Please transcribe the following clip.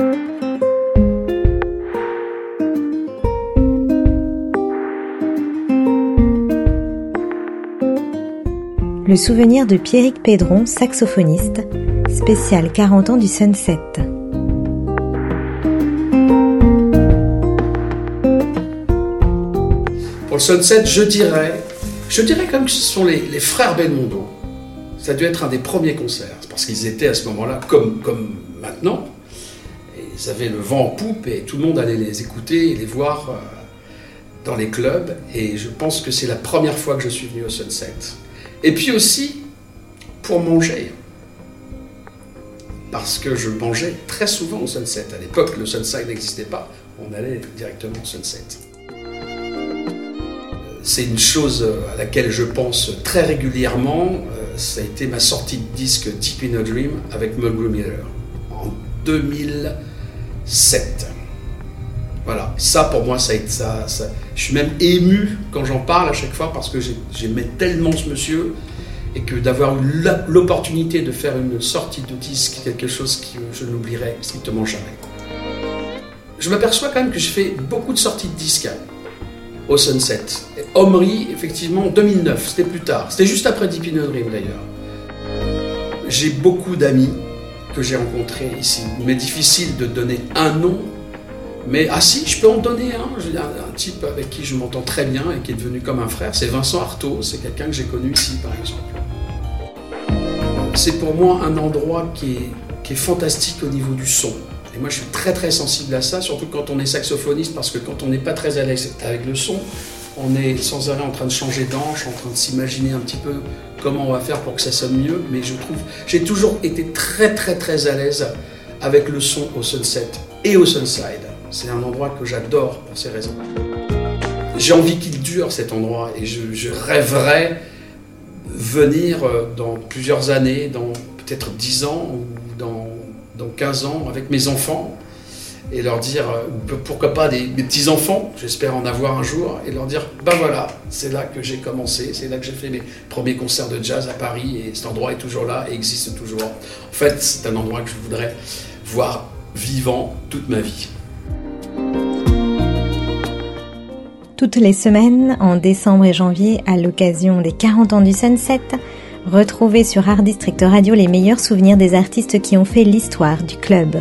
Le souvenir de Pierrick Pédron, saxophoniste, spécial 40 ans du Sunset. Pour le Sunset, je dirais, je dirais comme que ce sont les, frères Belmondo. Ça a dû être un des premiers concerts, parce qu'ils étaient à ce moment-là, comme, maintenant, ils avaient le vent en poupe et tout le monde allait les écouter et les voir euh, dans les clubs. Et je pense que c'est la première fois que je suis venu au Sunset. Et puis aussi pour manger. Parce que je mangeais très souvent au Sunset. À l'époque, le Sunset n'existait pas. On allait directement au Sunset. C'est une chose à laquelle je pense très régulièrement. Euh, ça a été ma sortie de disque Deep in a Dream avec Mulgrew Miller en 2007. Voilà, ça pour moi, ça ça, ça. Je suis même ému quand j'en parle à chaque fois parce que j'aimais tellement ce monsieur et que d'avoir eu l'opportunité de faire une sortie de disque, quelque chose que je n'oublierai strictement jamais. Je m'aperçois quand même que je fais beaucoup de sorties de disques au Sunset. Omri, effectivement, en 2009, c'était plus tard. C'était juste après Deep d'ailleurs. J'ai beaucoup d'amis que j'ai rencontrés ici. Mais difficile de donner un nom mais ah si, je peux en donner un. un, un type avec qui je m'entends très bien et qui est devenu comme un frère, c'est Vincent Artaud. C'est quelqu'un que j'ai connu ici, par exemple. C'est pour moi un endroit qui est, qui est fantastique au niveau du son. Et moi, je suis très très sensible à ça, surtout quand on est saxophoniste, parce que quand on n'est pas très à l'aise avec le son, on est sans arrêt en train de changer d'anche, en train de s'imaginer un petit peu comment on va faire pour que ça sonne mieux. Mais je trouve, j'ai toujours été très très très à l'aise avec le son au Sunset et au Sunside. C'est un endroit que j'adore pour ces raisons. J'ai envie qu'il dure cet endroit et je, rêverais venir euh, dans plusieurs années, dans peut-être 10 ans ou dans, dans 15 ans avec mes enfants et leur dire, euh, pourquoi pas des, petits-enfants, j'espère en avoir un jour, et leur dire, ben voilà, c'est là que j'ai commencé, c'est là que j'ai fait mes premiers concerts de jazz à Paris, et cet endroit est toujours là et existe toujours. En fait, c'est un endroit que je voudrais voir vivant toute ma vie. Toutes les semaines, en décembre et janvier, à l'occasion des 40 ans du Sunset, retrouvez sur Art District Radio les meilleurs souvenirs des artistes qui ont fait l'histoire du club.